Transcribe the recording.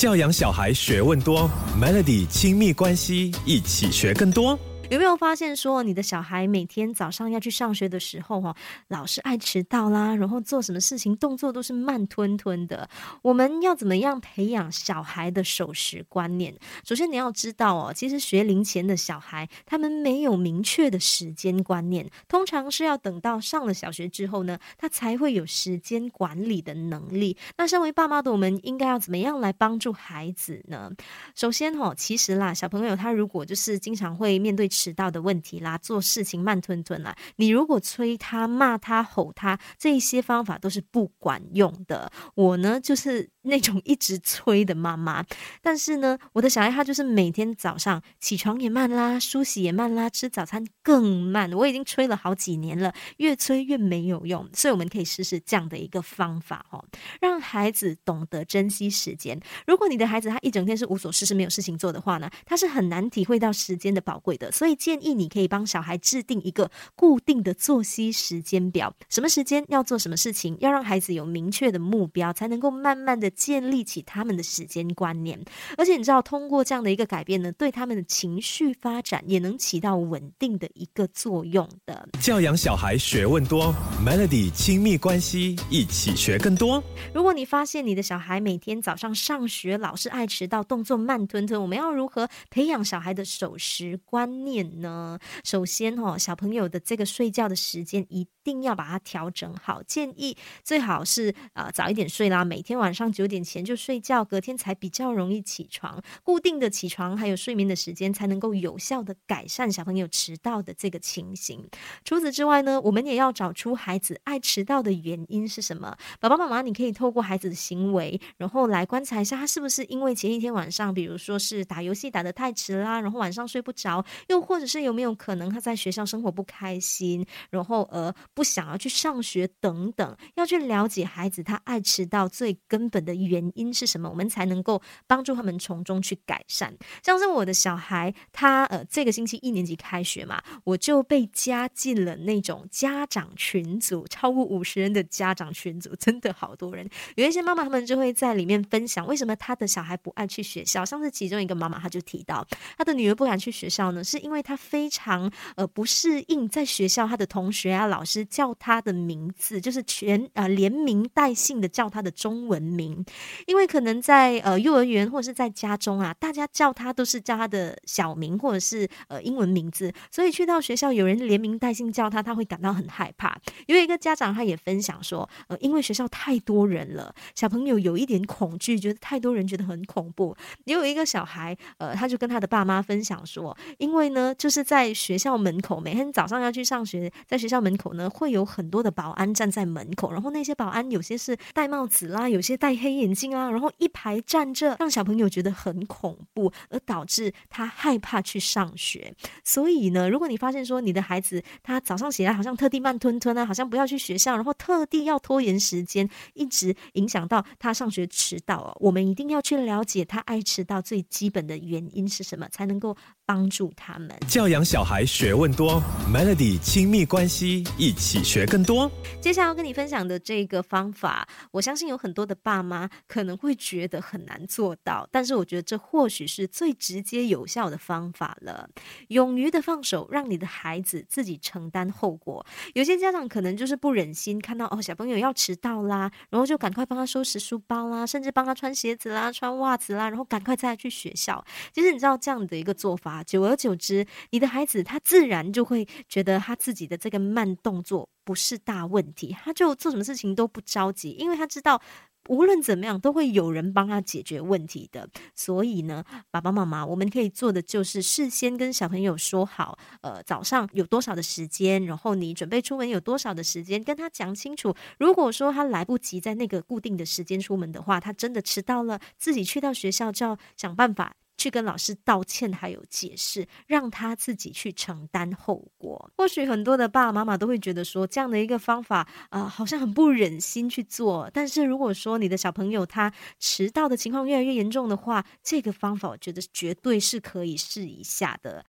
教养小孩学问多，Melody 亲密关系一起学更多。有没有发现说，你的小孩每天早上要去上学的时候，哈，老是爱迟到啦，然后做什么事情动作都是慢吞吞的。我们要怎么样培养小孩的守时观念？首先你要知道哦，其实学龄前的小孩，他们没有明确的时间观念，通常是要等到上了小学之后呢，他才会有时间管理的能力。那身为爸妈的我们，应该要怎么样来帮助孩子呢？首先哈，其实啦，小朋友他如果就是经常会面对。迟到的问题啦，做事情慢吞吞啦，你如果催他、骂他、吼他，这些方法都是不管用的。我呢，就是。那种一直催的妈妈，但是呢，我的小孩他就是每天早上起床也慢啦，梳洗也慢啦，吃早餐更慢。我已经催了好几年了，越催越没有用，所以我们可以试试这样的一个方法哦，让孩子懂得珍惜时间。如果你的孩子他一整天是无所事事、没有事情做的话呢，他是很难体会到时间的宝贵的。所以建议你可以帮小孩制定一个固定的作息时间表，什么时间要做什么事情，要让孩子有明确的目标，才能够慢慢的。建立起他们的时间观念，而且你知道，通过这样的一个改变呢，对他们的情绪发展也能起到稳定的一个作用的。教养小孩学问多，Melody 亲密关系一起学更多。如果你发现你的小孩每天早上上学老是爱迟到，动作慢吞吞，我们要如何培养小孩的守时观念呢？首先哦，小朋友的这个睡觉的时间一定要把它调整好，建议最好是呃早一点睡啦，每天晚上九。点前就睡觉，隔天才比较容易起床。固定的起床还有睡眠的时间，才能够有效的改善小朋友迟到的这个情形。除此之外呢，我们也要找出孩子爱迟到的原因是什么。爸爸妈妈，你可以透过孩子的行为，然后来观察一下，他是不是因为前一天晚上，比如说是打游戏打得太迟啦，然后晚上睡不着，又或者是有没有可能他在学校生活不开心，然后而不想要去上学等等，要去了解孩子他爱迟到最根本的。原因是什么？我们才能够帮助他们从中去改善。像是我的小孩，他呃这个星期一年级开学嘛，我就被加进了那种家长群组，超过五十人的家长群组，真的好多人。有一些妈妈他们就会在里面分享，为什么他的小孩不爱去学校。上次其中一个妈妈，她就提到，她的女儿不敢去学校呢，是因为她非常呃不适应在学校，她的同学啊老师叫他的名字，就是全呃连名带姓的叫他的中文名。因为可能在呃幼儿园或者是在家中啊，大家叫他都是叫他的小名或者是呃英文名字，所以去到学校有人连名带姓叫他，他会感到很害怕。有一个家长他也分享说，呃，因为学校太多人了，小朋友有一点恐惧，觉得太多人觉得很恐怖。也有一个小孩，呃，他就跟他的爸妈分享说，因为呢，就是在学校门口，每天早上要去上学，在学校门口呢会有很多的保安站在门口，然后那些保安有些是戴帽子啦，有些戴黑。眼镜啊，然后一排站着，让小朋友觉得很恐怖，而导致他害怕去上学。所以呢，如果你发现说你的孩子他早上起来好像特地慢吞吞啊，好像不要去学校，然后特地要拖延时间，一直影响到他上学迟到啊，我们一定要去了解他爱迟到最基本的原因是什么，才能够帮助他们教养小孩学问多。Melody 亲密关系一起学更多。接下来要跟你分享的这个方法，我相信有很多的爸妈。可能会觉得很难做到，但是我觉得这或许是最直接有效的方法了。勇于的放手，让你的孩子自己承担后果。有些家长可能就是不忍心看到哦，小朋友要迟到啦，然后就赶快帮他收拾书包啦，甚至帮他穿鞋子啦、穿袜子啦，然后赶快载他去学校。其实你知道这样的一个做法，久而久之，你的孩子他自然就会觉得他自己的这个慢动作不是大问题，他就做什么事情都不着急，因为他知道。无论怎么样，都会有人帮他解决问题的。所以呢，爸爸妈妈，我们可以做的就是事先跟小朋友说好，呃，早上有多少的时间，然后你准备出门有多少的时间，跟他讲清楚。如果说他来不及在那个固定的时间出门的话，他真的迟到了，自己去到学校就要想办法。去跟老师道歉，还有解释，让他自己去承担后果。或许很多的爸爸妈妈都会觉得说，这样的一个方法啊，好像很不忍心去做。但是如果说你的小朋友他迟到的情况越来越严重的话，这个方法我觉得绝对是可以试一下的。